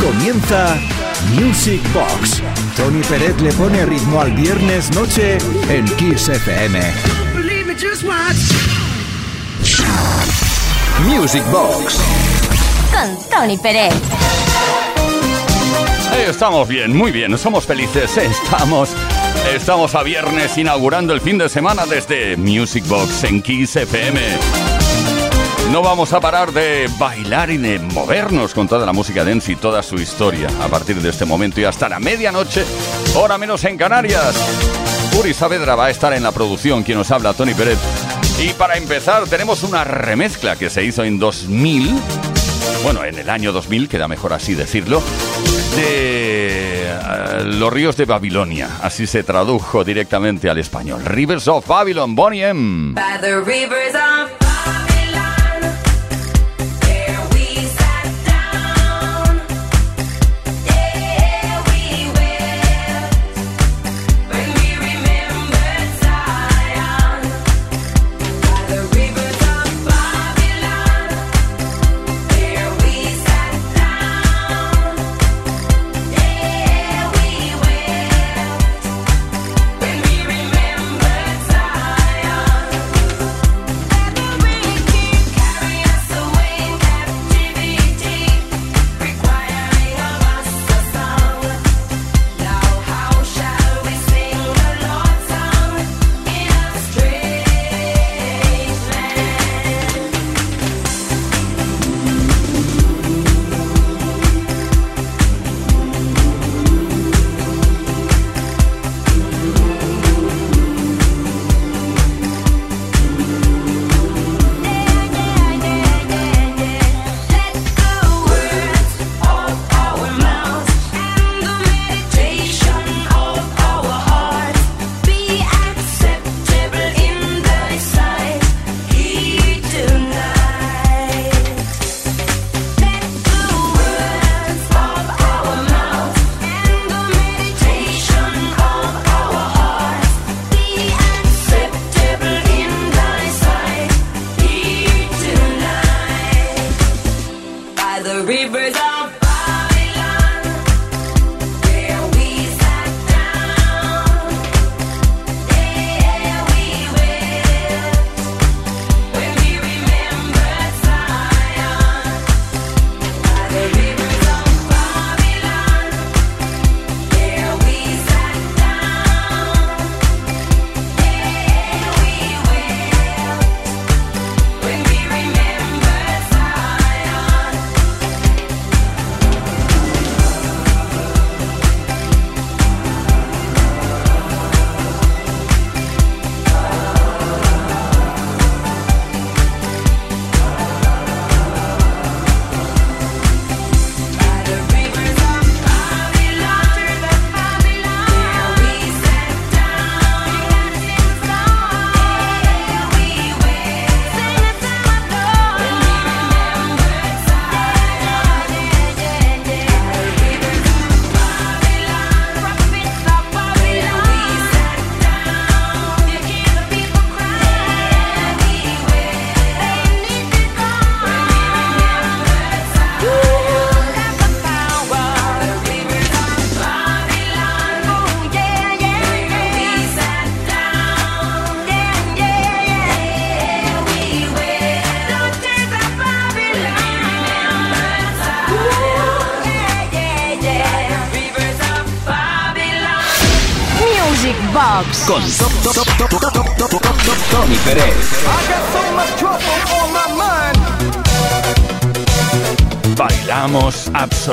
Comienza Music Box. Tony Peret le pone ritmo al viernes noche en Kiss FM. Music Box. Con Tony Peret. estamos bien, muy bien, somos felices, estamos, estamos a viernes inaugurando el fin de semana desde Music Box en Kiss FM. No vamos a parar de bailar y de movernos con toda la música dance y toda su historia a partir de este momento y hasta la medianoche, hora menos en Canarias. Uri Saavedra va a estar en la producción, quien nos habla, Tony Pérez. Y para empezar, tenemos una remezcla que se hizo en 2000, bueno, en el año 2000, queda mejor así decirlo, de eh, Los ríos de Babilonia. Así se tradujo directamente al español. Rivers of Babylon, Bonnie M. con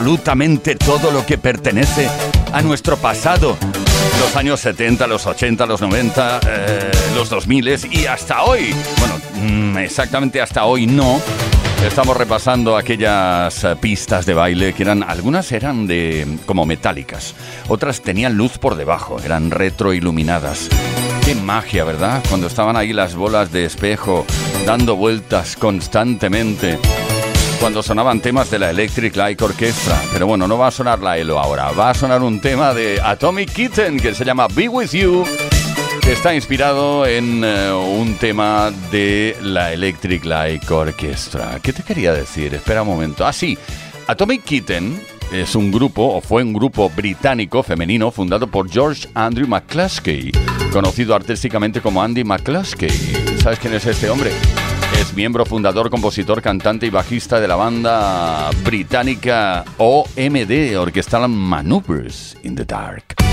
absolutamente todo lo que pertenece a nuestro pasado. Los años 70, los 80, los 90, eh, los 2000 y hasta hoy. Bueno, mm, exactamente hasta hoy no Estamos repasando aquellas eh, pistas de baile que eran, algunas eran de como metálicas, otras tenían luz por debajo, eran retroiluminadas. Qué magia, ¿verdad? Cuando estaban ahí las bolas de espejo dando vueltas constantemente. Cuando sonaban temas de la Electric Light Orchestra. Pero bueno, no va a sonar la ELO ahora. Va a sonar un tema de Atomic Kitten que se llama Be With You está inspirado en eh, un tema de la Electric Light Orchestra. ¿Qué te quería decir? Espera un momento. Ah, sí. Atomic Kitten es un grupo, o fue un grupo británico femenino fundado por George Andrew McCluskey, conocido artísticamente como Andy McCluskey. ¿Sabes quién es este hombre? Es miembro fundador, compositor, cantante y bajista de la banda británica OMD, Orchestral Maneuvers in the Dark.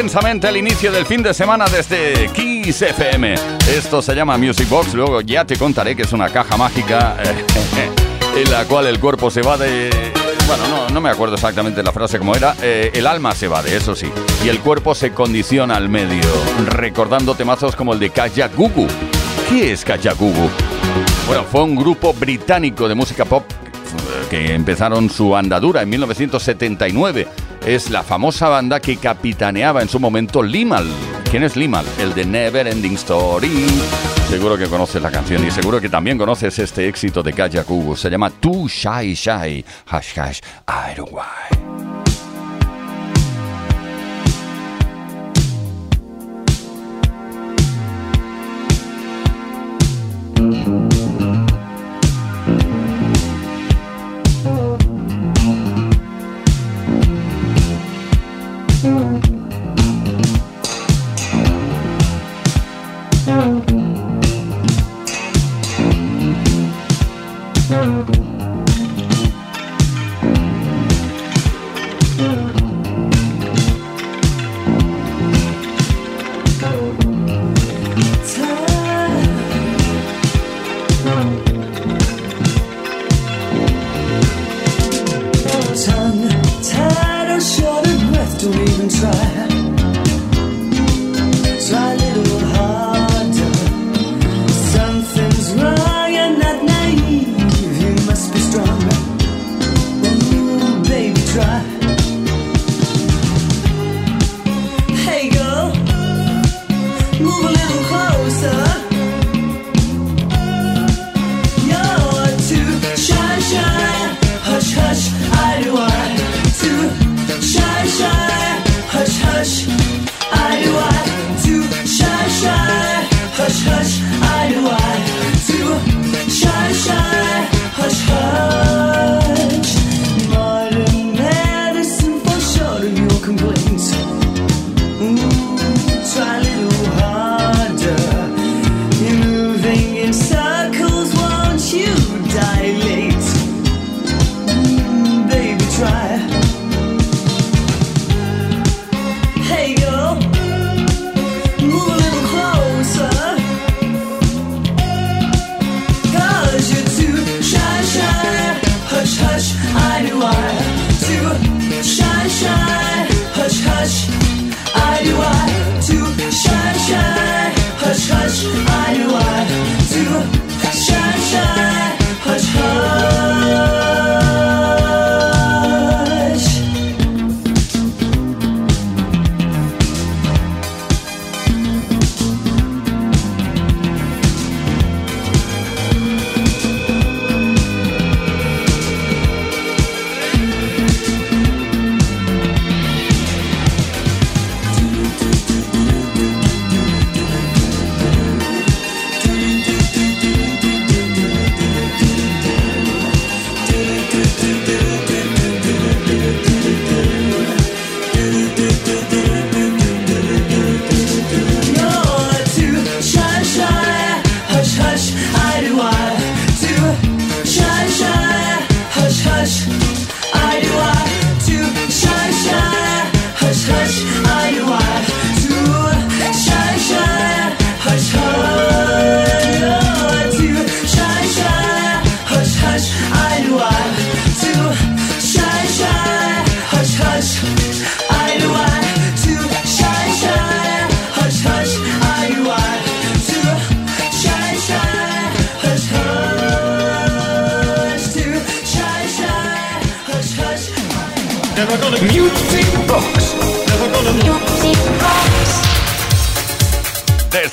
Intensamente el inicio del fin de semana desde Kiss FM. Esto se llama Music Box, luego ya te contaré que es una caja mágica en la cual el cuerpo se va de... Bueno, no, no me acuerdo exactamente la frase como era. Eh, el alma se va de, eso sí. Y el cuerpo se condiciona al medio, recordando temazos como el de Kaya Gugu. ¿Qué es Kaya Gugu? Bueno, fue un grupo británico de música pop eh, que empezaron su andadura en 1979 es la famosa banda que capitaneaba en su momento Limal. ¿Quién es Limal? El de Never Ending Story. Seguro que conoces la canción y seguro que también conoces este éxito de Kaya Kubo. Se llama Too Shy Shy. Hash hash, I don't why.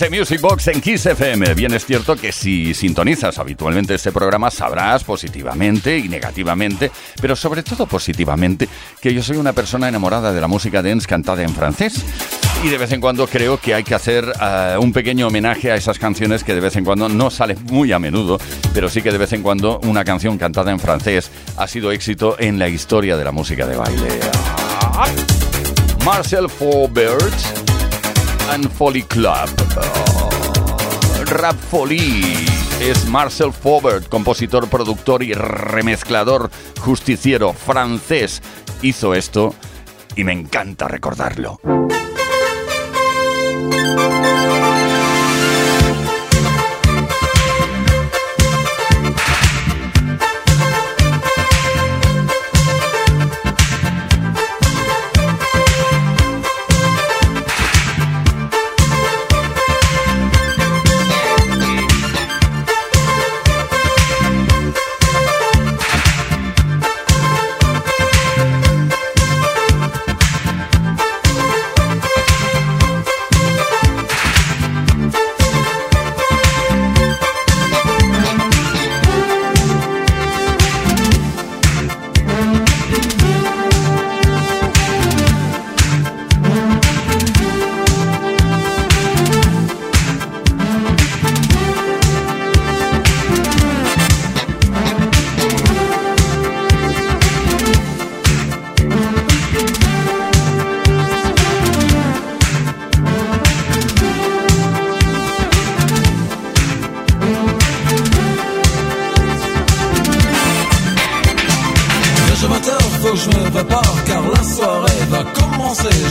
Music Box en Kiss FM. Bien es cierto que si sintonizas habitualmente este programa sabrás positivamente y negativamente, pero sobre todo positivamente, que yo soy una persona enamorada de la música dance cantada en francés. Y de vez en cuando creo que hay que hacer eh, un pequeño homenaje a esas canciones que de vez en cuando no salen muy a menudo, pero sí que de vez en cuando una canción cantada en francés ha sido éxito en la historia de la música de baile. Marcel Faubert and Folly Club. Rap Folly es Marcel Faubert, compositor, productor y remezclador justiciero francés. Hizo esto y me encanta recordarlo.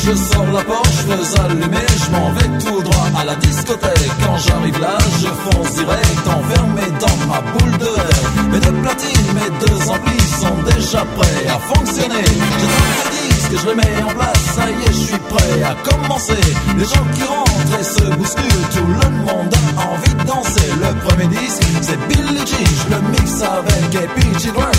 je sors la porte, je fais allumer, je m'en vais tout droit à la discothèque. Quand j'arrive là, je fonce direct, enfermé dans ma boule de rêve. Mes deux platines, mes deux amplis sont déjà prêts à fonctionner. Je que je les mets en place, ça y est, je suis prêt à commencer. Les gens qui rentrent et se bousculent, tout le monde a envie de danser. Le premier disque, c'est Billie Jean, je le mixe avec Epic Children.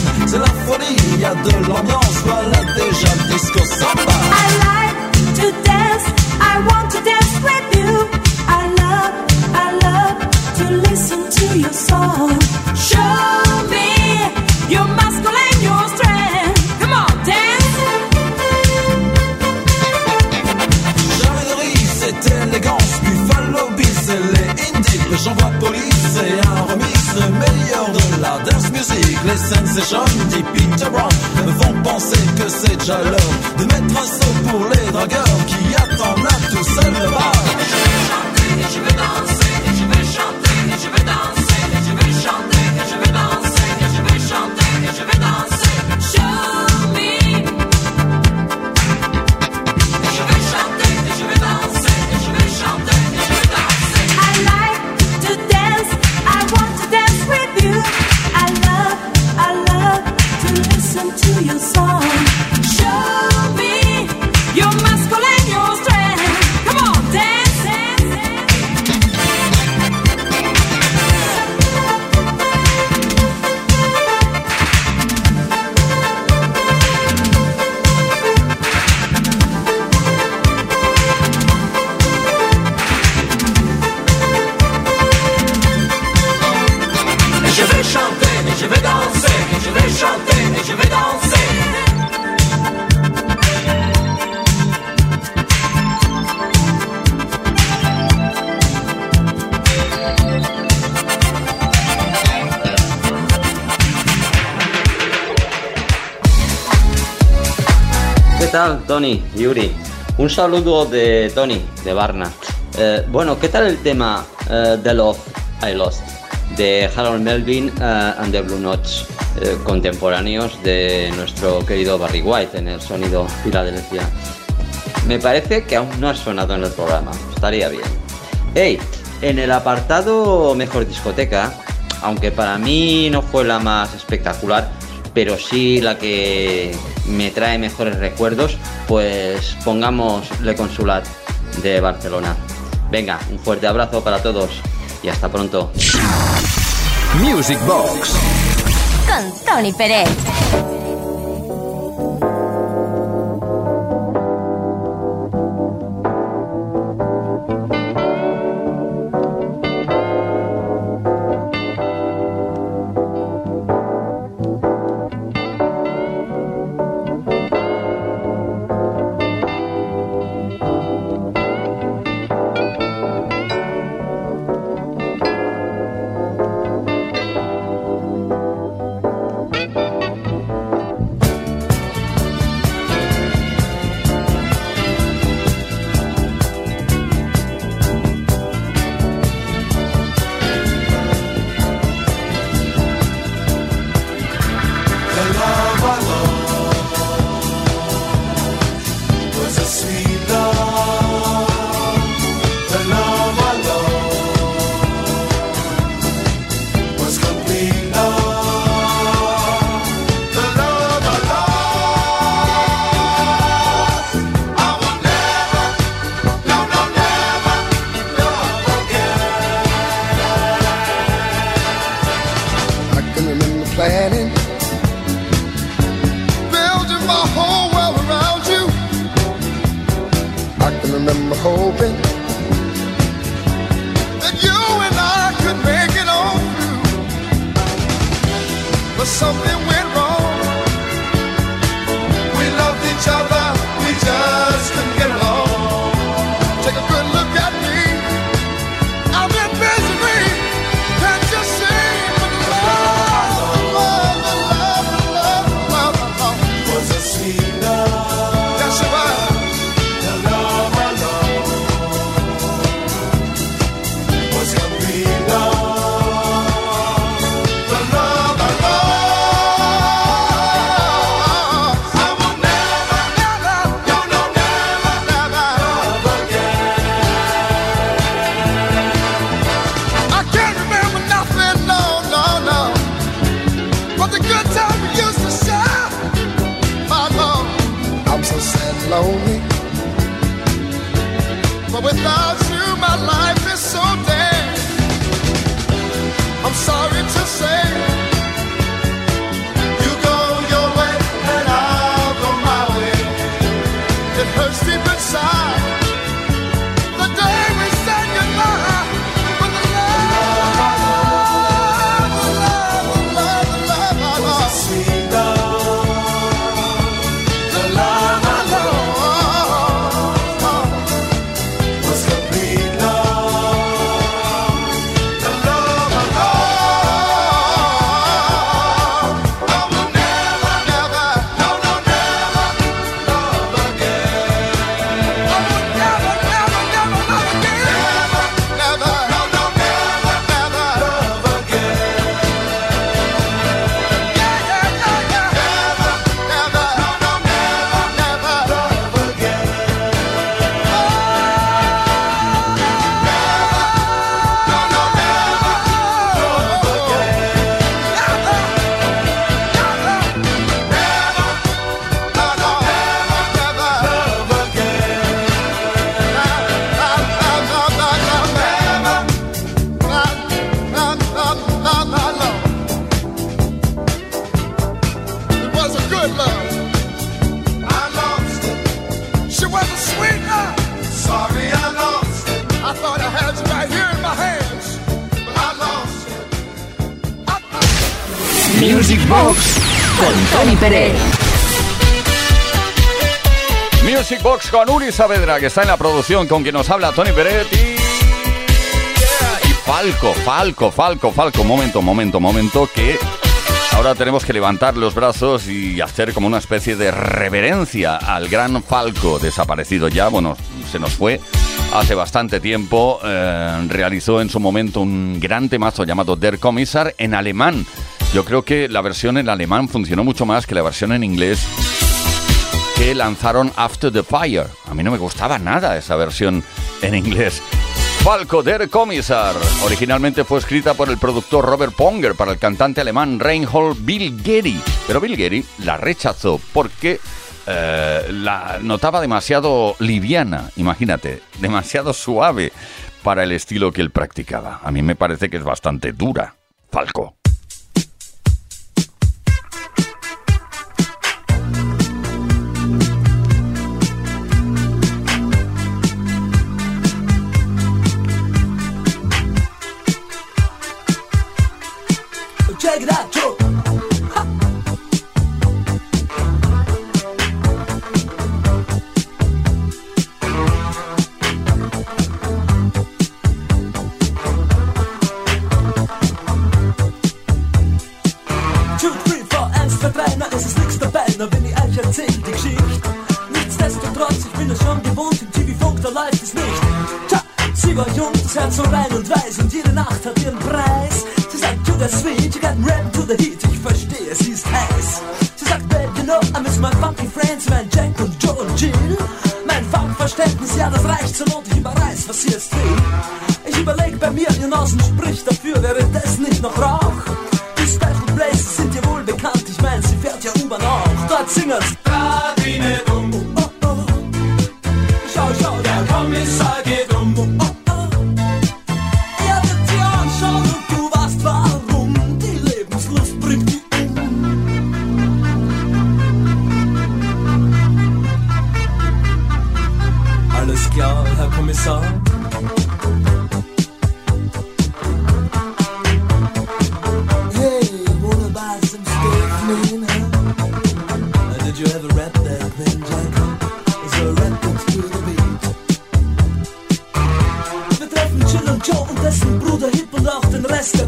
Un saludo de Tony, de Varna. Eh, bueno, ¿qué tal el tema eh, uh, The Love I Lost de Harold Melvin eh, and the Blue Notch, eh, contemporáneos de nuestro querido Barry White en el sonido Filadelfia? Me parece que aún no ha sonado en el programa, estaría bien. Hey, en el apartado Mejor Discoteca, aunque para mí no fue la más espectacular, pero sí la que me trae mejores recuerdos, pues pongamos Le Consulat de Barcelona. Venga, un fuerte abrazo para todos y hasta pronto. Music Box con Pérez. Box con Uri Saavedra, que está en la producción, con quien nos habla Tony Peret y... y Falco, Falco, Falco, Falco. Momento, momento, momento, que ahora tenemos que levantar los brazos y hacer como una especie de reverencia al gran Falco, desaparecido ya, bueno, se nos fue hace bastante tiempo. eh, realizó en su momento un gran temazo llamado Der Kommissar en alemán. Yo creo que la versión en alemán funcionó mucho más que la versión en inglés que lanzaron After the Fire. A mí no me gustaba nada esa versión en inglés. Falco der Kommissar. Originalmente fue escrita por el productor Robert Ponger para el cantante alemán Reinhold Bill Gary. Pero Bill Gary la rechazó porque eh, la notaba demasiado liviana, imagínate, demasiado suave para el estilo que él practicaba. A mí me parece que es bastante dura. Falco.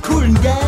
cooling down.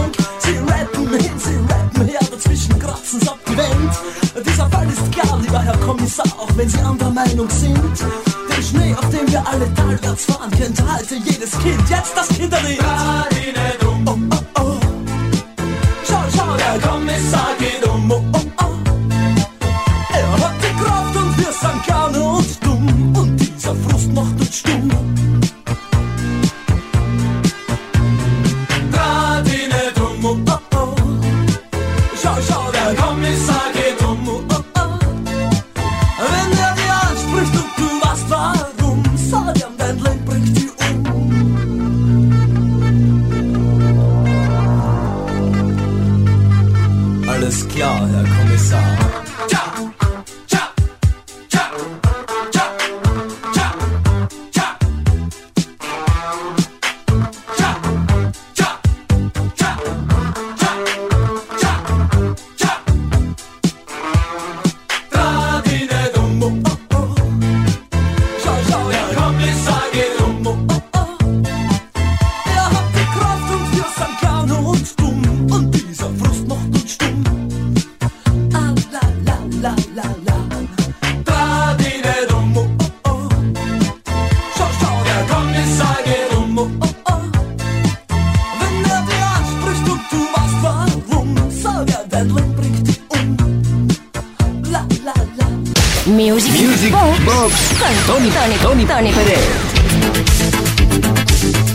Music. Box Con Tony, Tony, Tony, Tony Pérez.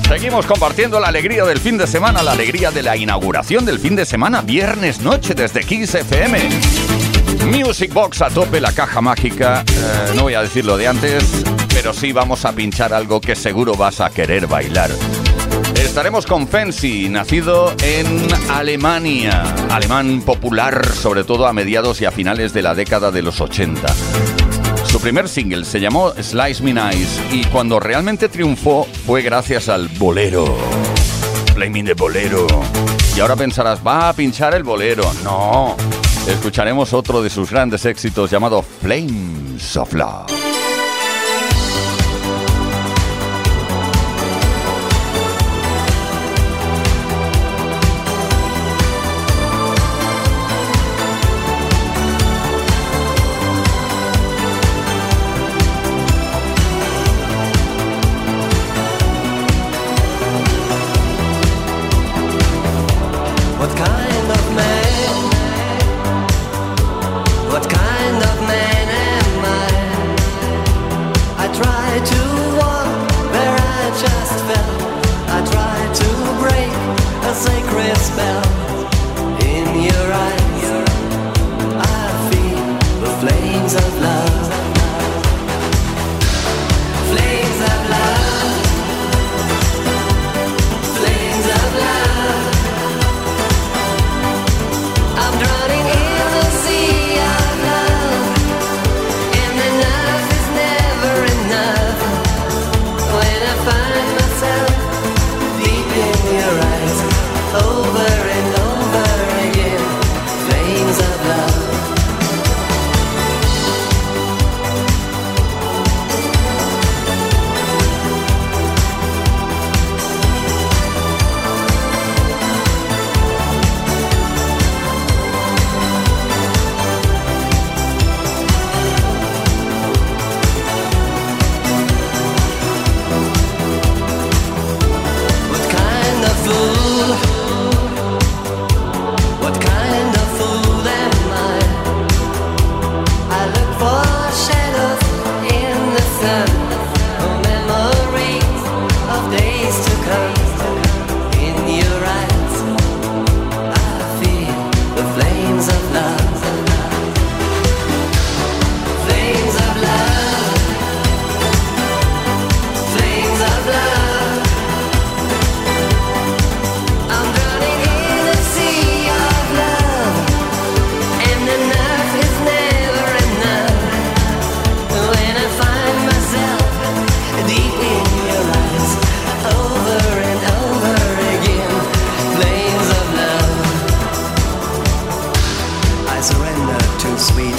Seguimos compartiendo la alegría del fin de semana, la alegría de la inauguración del fin de semana, viernes noche desde Kiss FM. Music Box a tope, la caja mágica. Eh, no voy a decir lo de antes, pero sí vamos a pinchar algo que seguro vas a querer bailar. Estaremos con Fancy, nacido en Alemania, alemán popular sobre todo a mediados y a finales de la década de los 80. Su primer single se llamó Slice Me Nice y cuando realmente triunfó fue gracias al bolero. Flaming de Bolero. Y ahora pensarás, va a pinchar el bolero. No, escucharemos otro de sus grandes éxitos llamado Flames of Love.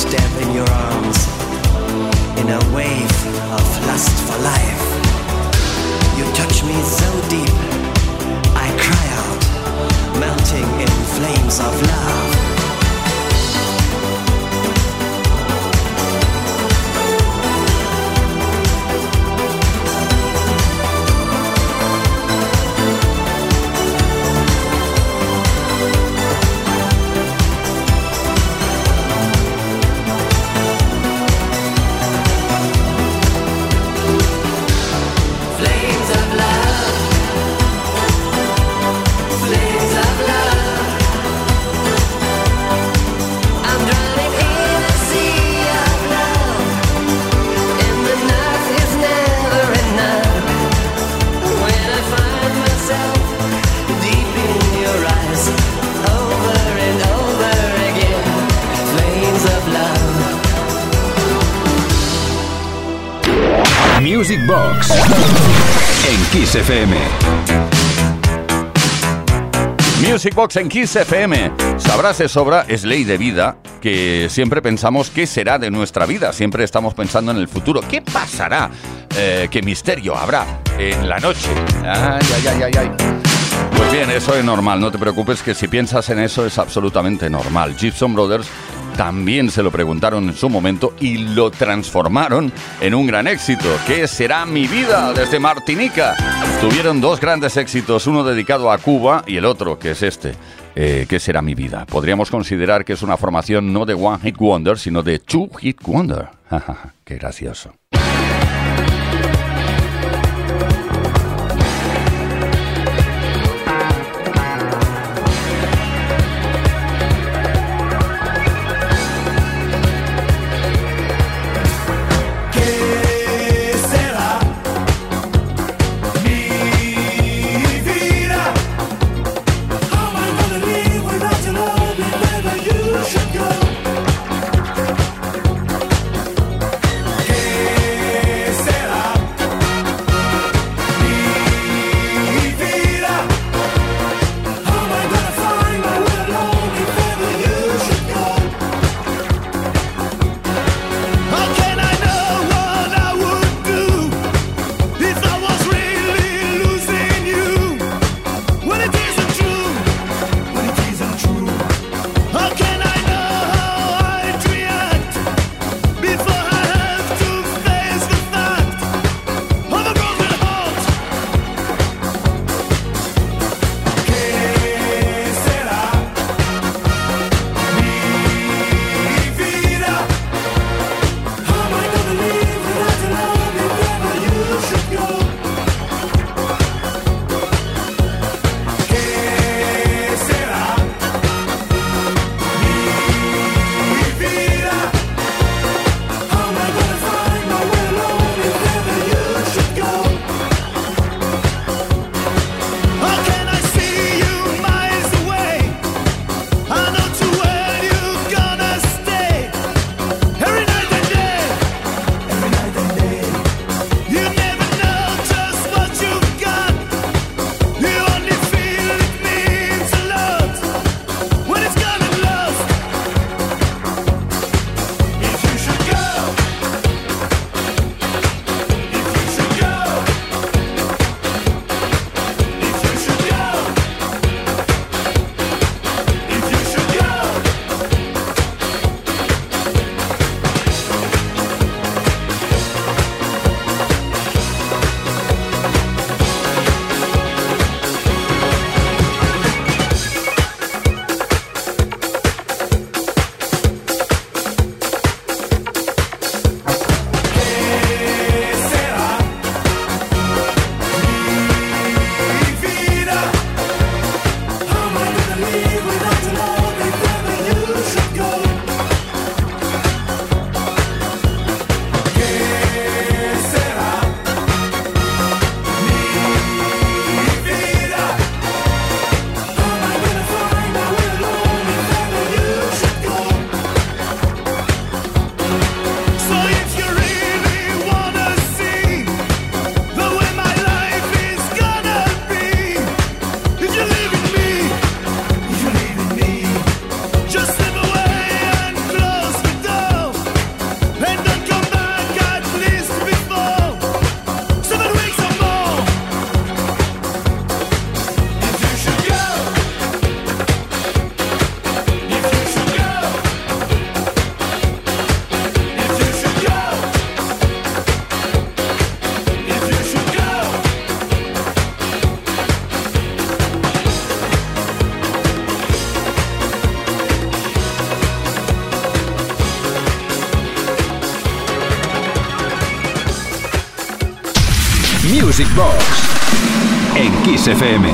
Death in your arms, Music Box en Kiss FM. Sabrás de sobra, es ley de vida, que siempre pensamos qué será de nuestra vida. Siempre estamos pensando en el futuro. ¿Qué pasará? Eh, ¿Qué misterio habrá en la noche? Ay, ay, ay, ay. Pues bien, eso es normal. No te preocupes que si piensas en eso es absolutamente normal. Gibson Brothers también se lo preguntaron en su momento y lo transformaron en un gran éxito. ¿Qué será mi vida desde Martinica? Tuvieron dos grandes éxitos, uno dedicado a Cuba y el otro, que es este. Eh, ¿Qué será mi vida? Podríamos considerar que es una formación no de One Hit Wonder, sino de Two Hit Wonder. Qué gracioso. FM.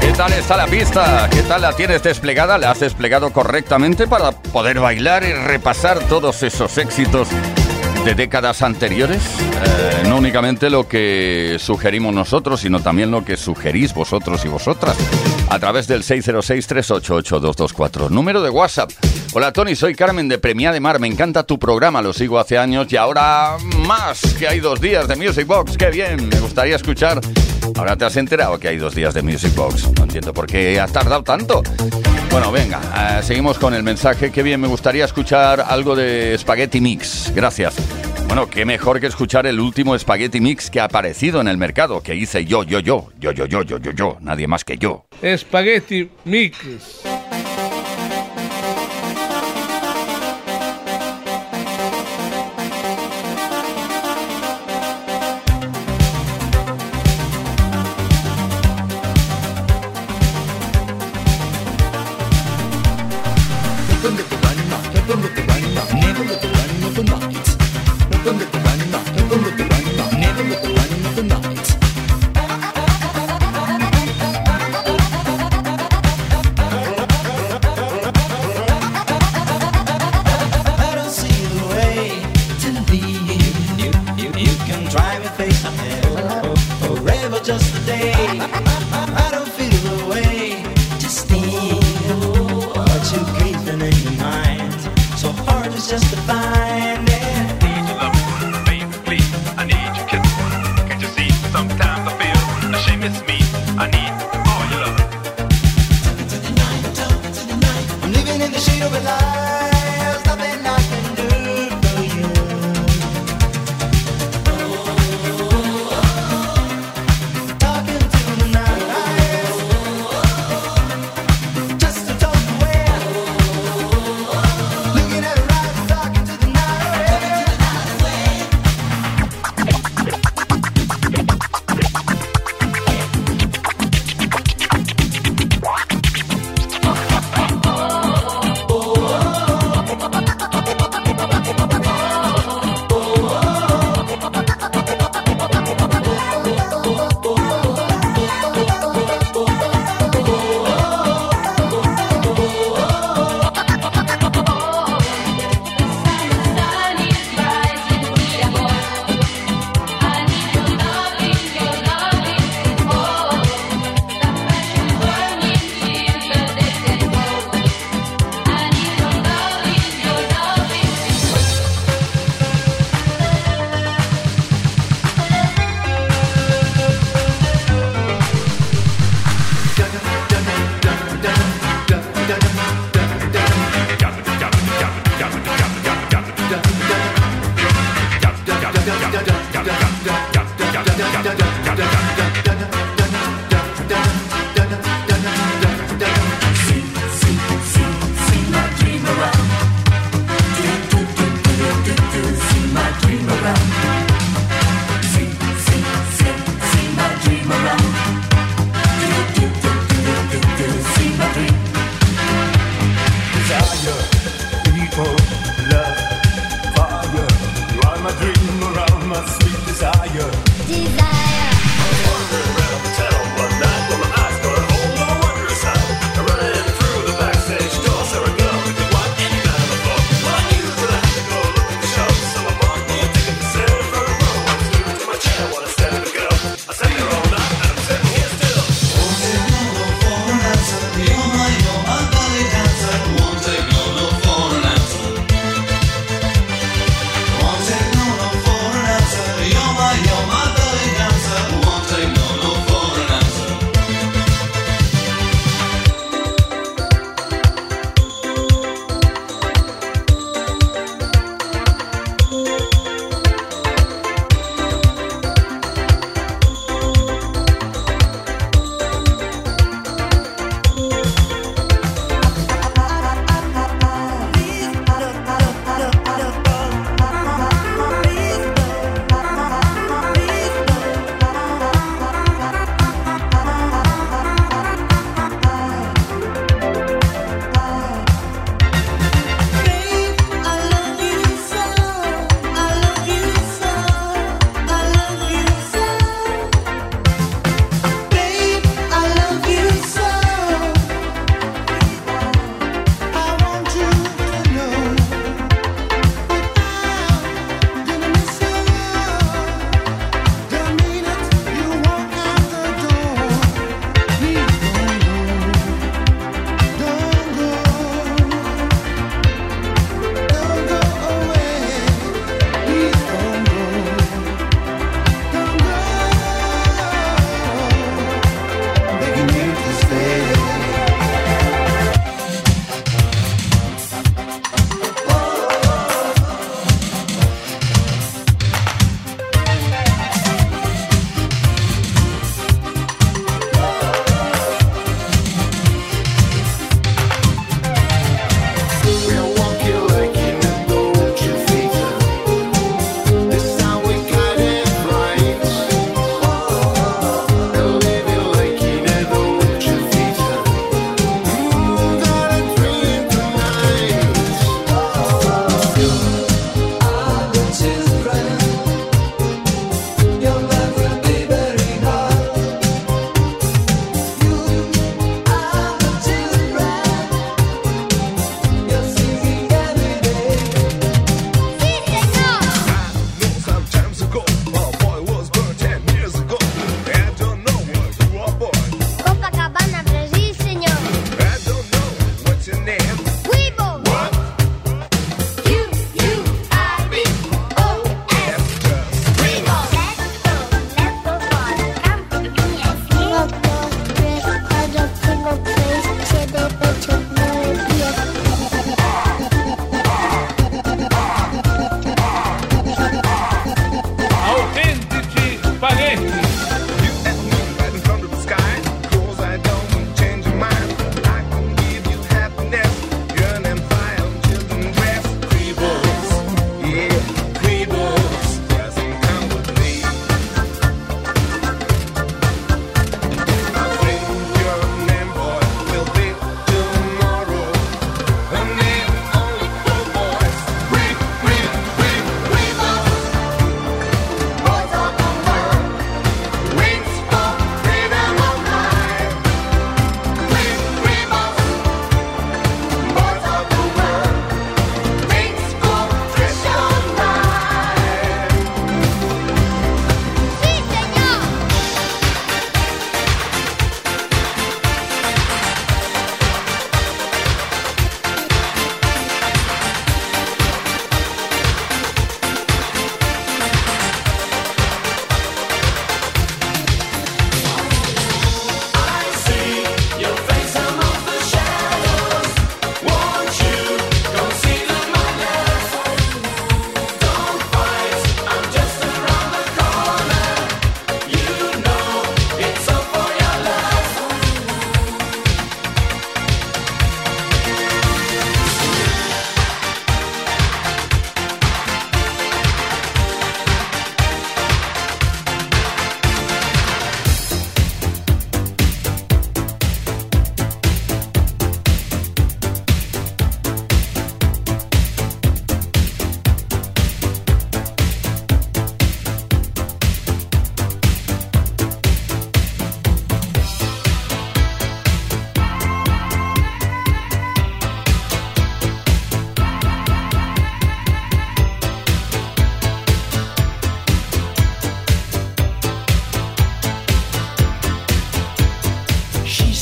¿Qué tal está la pista? ¿Qué tal la tienes desplegada? ¿La has desplegado correctamente para poder bailar y repasar todos esos éxitos de décadas anteriores? Eh, no únicamente lo que sugerimos nosotros, sino también lo que sugerís vosotros y vosotras a través del 606-388-224. Número de WhatsApp. Hola Tony, soy Carmen de Premia de Mar. Me encanta tu programa, lo sigo hace años y ahora más que hay dos días de Music Box. ¡Qué bien! Me gustaría escuchar. Ahora te has enterado que hay dos días de Music Box. No entiendo por qué has tardado tanto. Bueno, venga, eh, seguimos con el mensaje. Qué bien, me gustaría escuchar algo de Spaghetti Mix. Gracias. Bueno, qué mejor que escuchar el último Spaghetti Mix que ha aparecido en el mercado, que hice yo, yo, yo, yo, yo, yo, yo, yo, yo, nadie más que yo. Spaghetti Mix.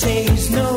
says no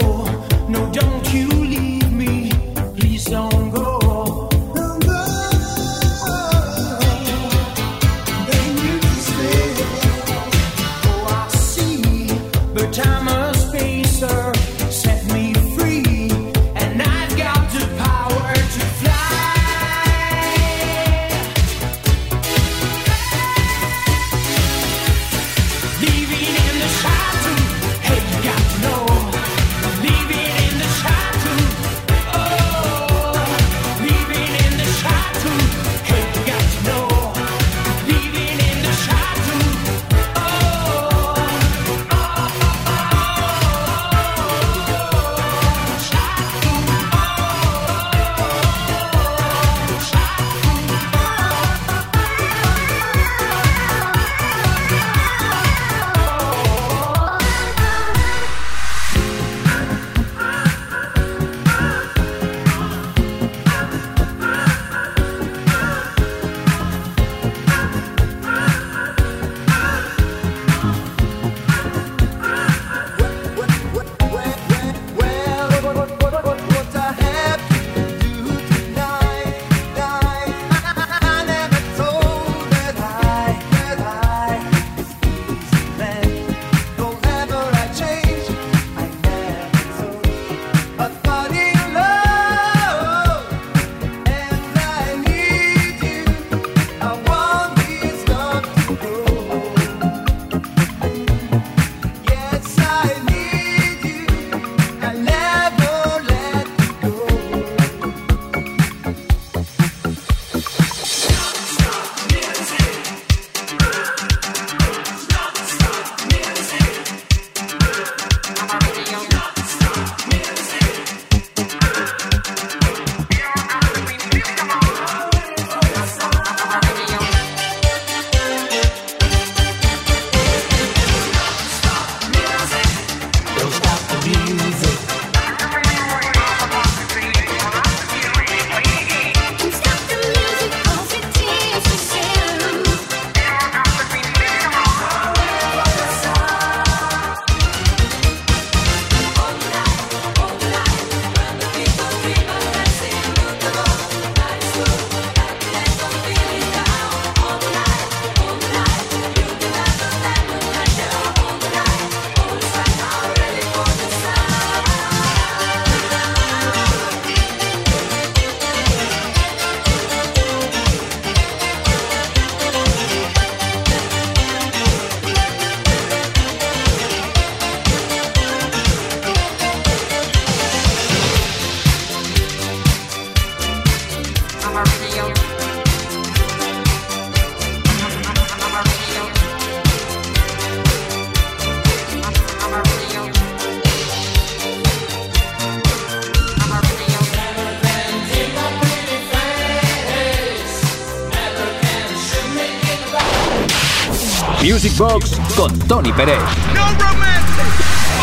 Music Box con Tony Pérez.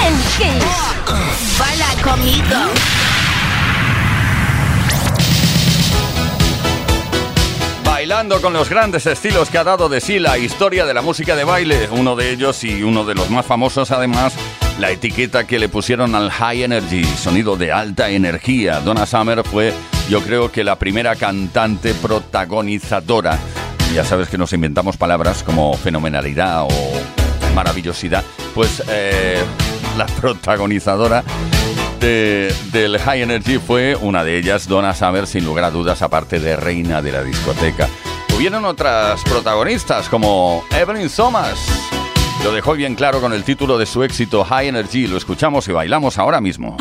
En Kiss. Baila conmigo. Bailando con los grandes estilos que ha dado de sí la historia de la música de baile, uno de ellos y uno de los más famosos además, la etiqueta que le pusieron al High Energy, sonido de alta energía. Donna Summer fue, yo creo que la primera cantante protagonizadora. Ya sabes que nos inventamos palabras como fenomenalidad o maravillosidad. Pues eh, la protagonizadora de- del High Energy fue una de ellas, Donna Summer, sin lugar a dudas, aparte de reina de la discoteca. Hubieron otras protagonistas como Evelyn Thomas. Lo dejó bien claro con el título de su éxito High Energy. Lo escuchamos y bailamos ahora mismo.